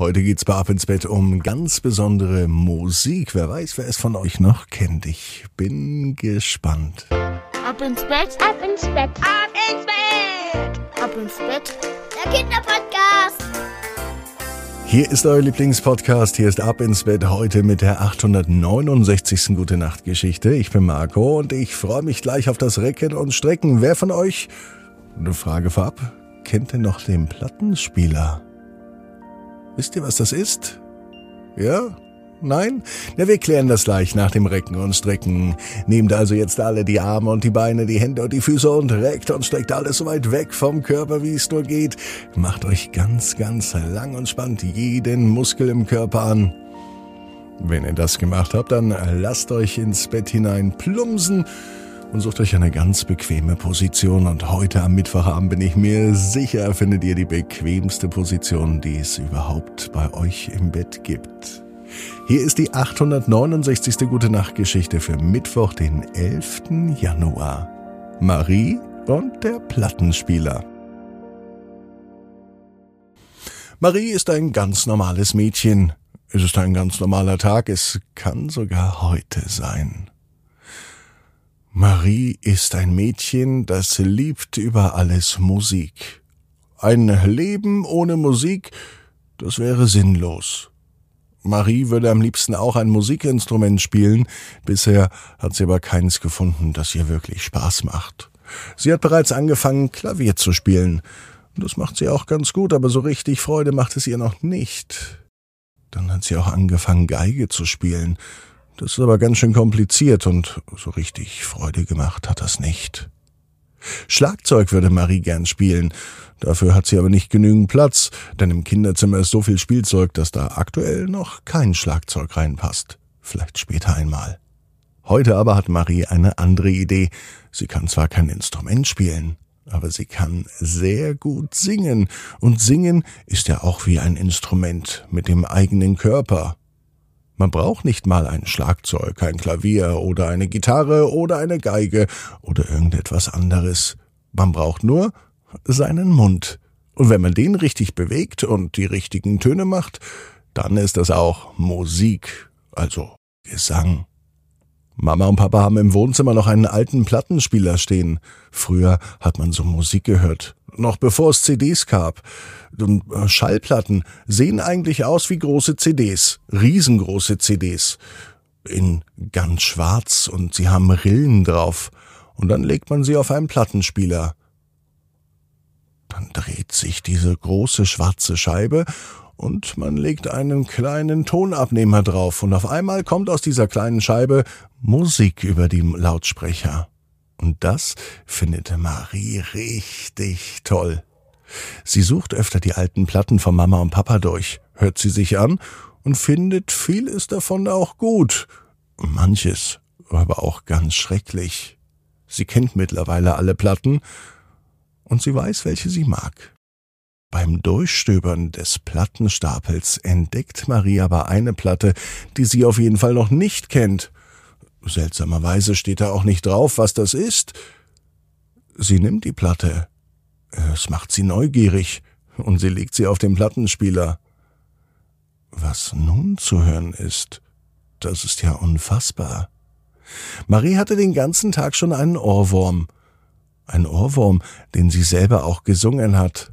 Heute geht's bei Ab ins Bett um ganz besondere Musik. Wer weiß, wer es von euch noch kennt. Ich bin gespannt. Ab ins Bett, ab ins Bett, ab ins Bett, ab ins Bett. Der Kinderpodcast. Hier ist euer Lieblingspodcast. Hier ist Ab ins Bett heute mit der 869. Gute Nacht Geschichte. Ich bin Marco und ich freue mich gleich auf das Recken und Strecken. Wer von euch, eine Frage vorab, kennt denn noch den Plattenspieler? Wisst ihr, was das ist? Ja? Nein? Na, wir klären das gleich nach dem Recken und Strecken. Nehmt also jetzt alle die Arme und die Beine, die Hände und die Füße und reckt und streckt alles so weit weg vom Körper, wie es nur geht. Macht euch ganz, ganz lang und spannt jeden Muskel im Körper an. Wenn ihr das gemacht habt, dann lasst euch ins Bett hinein plumsen und sucht euch eine ganz bequeme Position. Und heute am Mittwochabend bin ich mir sicher, findet ihr die bequemste Position, die es überhaupt bei euch im Bett gibt. Hier ist die 869. Gute Nacht Geschichte für Mittwoch, den 11. Januar. Marie und der Plattenspieler. Marie ist ein ganz normales Mädchen. Es ist ein ganz normaler Tag. Es kann sogar heute sein. Marie ist ein Mädchen, das liebt über alles Musik. Ein Leben ohne Musik, das wäre sinnlos. Marie würde am liebsten auch ein Musikinstrument spielen, bisher hat sie aber keins gefunden, das ihr wirklich Spaß macht. Sie hat bereits angefangen, Klavier zu spielen. Das macht sie auch ganz gut, aber so richtig Freude macht es ihr noch nicht. Dann hat sie auch angefangen, Geige zu spielen. Das ist aber ganz schön kompliziert und so richtig Freude gemacht hat das nicht. Schlagzeug würde Marie gern spielen. Dafür hat sie aber nicht genügend Platz, denn im Kinderzimmer ist so viel Spielzeug, dass da aktuell noch kein Schlagzeug reinpasst. Vielleicht später einmal. Heute aber hat Marie eine andere Idee. Sie kann zwar kein Instrument spielen, aber sie kann sehr gut singen. Und singen ist ja auch wie ein Instrument mit dem eigenen Körper. Man braucht nicht mal ein Schlagzeug, ein Klavier oder eine Gitarre oder eine Geige oder irgendetwas anderes. Man braucht nur seinen Mund. Und wenn man den richtig bewegt und die richtigen Töne macht, dann ist das auch Musik, also Gesang. Mama und Papa haben im Wohnzimmer noch einen alten Plattenspieler stehen. Früher hat man so Musik gehört, noch bevor es CDs gab. Äh, Schallplatten sehen eigentlich aus wie große CDs, riesengroße CDs, in ganz schwarz und sie haben Rillen drauf. Und dann legt man sie auf einen Plattenspieler. Dann dreht sich diese große schwarze Scheibe und man legt einen kleinen Tonabnehmer drauf und auf einmal kommt aus dieser kleinen Scheibe Musik über die Lautsprecher. Und das findet Marie richtig toll. Sie sucht öfter die alten Platten von Mama und Papa durch, hört sie sich an und findet vieles davon auch gut. Manches aber auch ganz schrecklich. Sie kennt mittlerweile alle Platten und sie weiß, welche sie mag. Beim Durchstöbern des Plattenstapels entdeckt Marie aber eine Platte, die sie auf jeden Fall noch nicht kennt. Seltsamerweise steht da auch nicht drauf, was das ist. Sie nimmt die Platte. Es macht sie neugierig und sie legt sie auf den Plattenspieler. Was nun zu hören ist, das ist ja unfassbar. Marie hatte den ganzen Tag schon einen Ohrwurm. Ein Ohrwurm, den sie selber auch gesungen hat.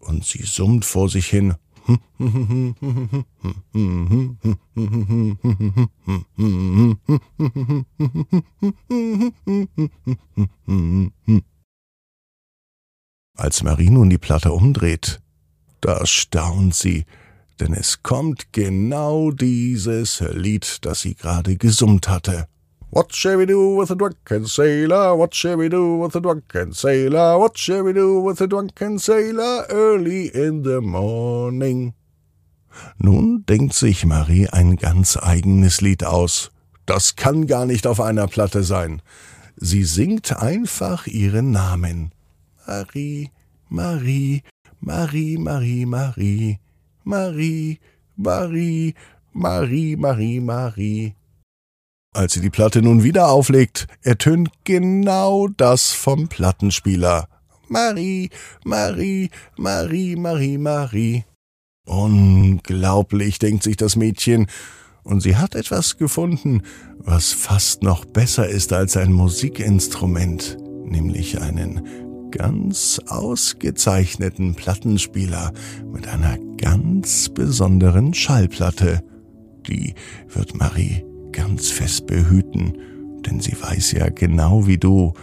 und sie summt vor sich hin. Als Marie nun die Platte umdreht, da staunt sie, denn es kommt genau dieses Lied, das sie gerade gesummt hatte. What shall we do with a drunken sailor? What shall we do with a drunken sailor? What shall we do with a drunken sailor early in the morning? Nun denkt sich Marie ein ganz eigenes Lied aus. Das kann gar nicht auf einer Platte sein. Sie singt einfach ihren Namen. Marie, Marie, Marie, Marie, Marie, Marie, Marie, Marie, Marie, Marie. Als sie die Platte nun wieder auflegt, ertönt genau das vom Plattenspieler. Marie, Marie, Marie, Marie, Marie. Unglaublich, denkt sich das Mädchen, und sie hat etwas gefunden, was fast noch besser ist als ein Musikinstrument, nämlich einen ganz ausgezeichneten Plattenspieler mit einer ganz besonderen Schallplatte. Die wird Marie ganz fest behüten, denn sie weiß ja genau wie du,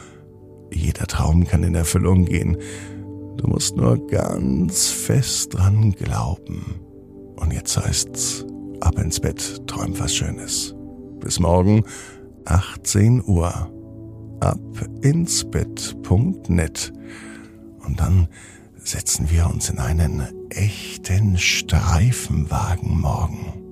jeder Traum kann in Erfüllung gehen. Du musst nur ganz fest dran glauben. Und jetzt heißt's, ab ins Bett, träum was Schönes. Bis morgen, 18 Uhr. Ab ins Bett.net. Und dann setzen wir uns in einen echten Streifenwagen morgen.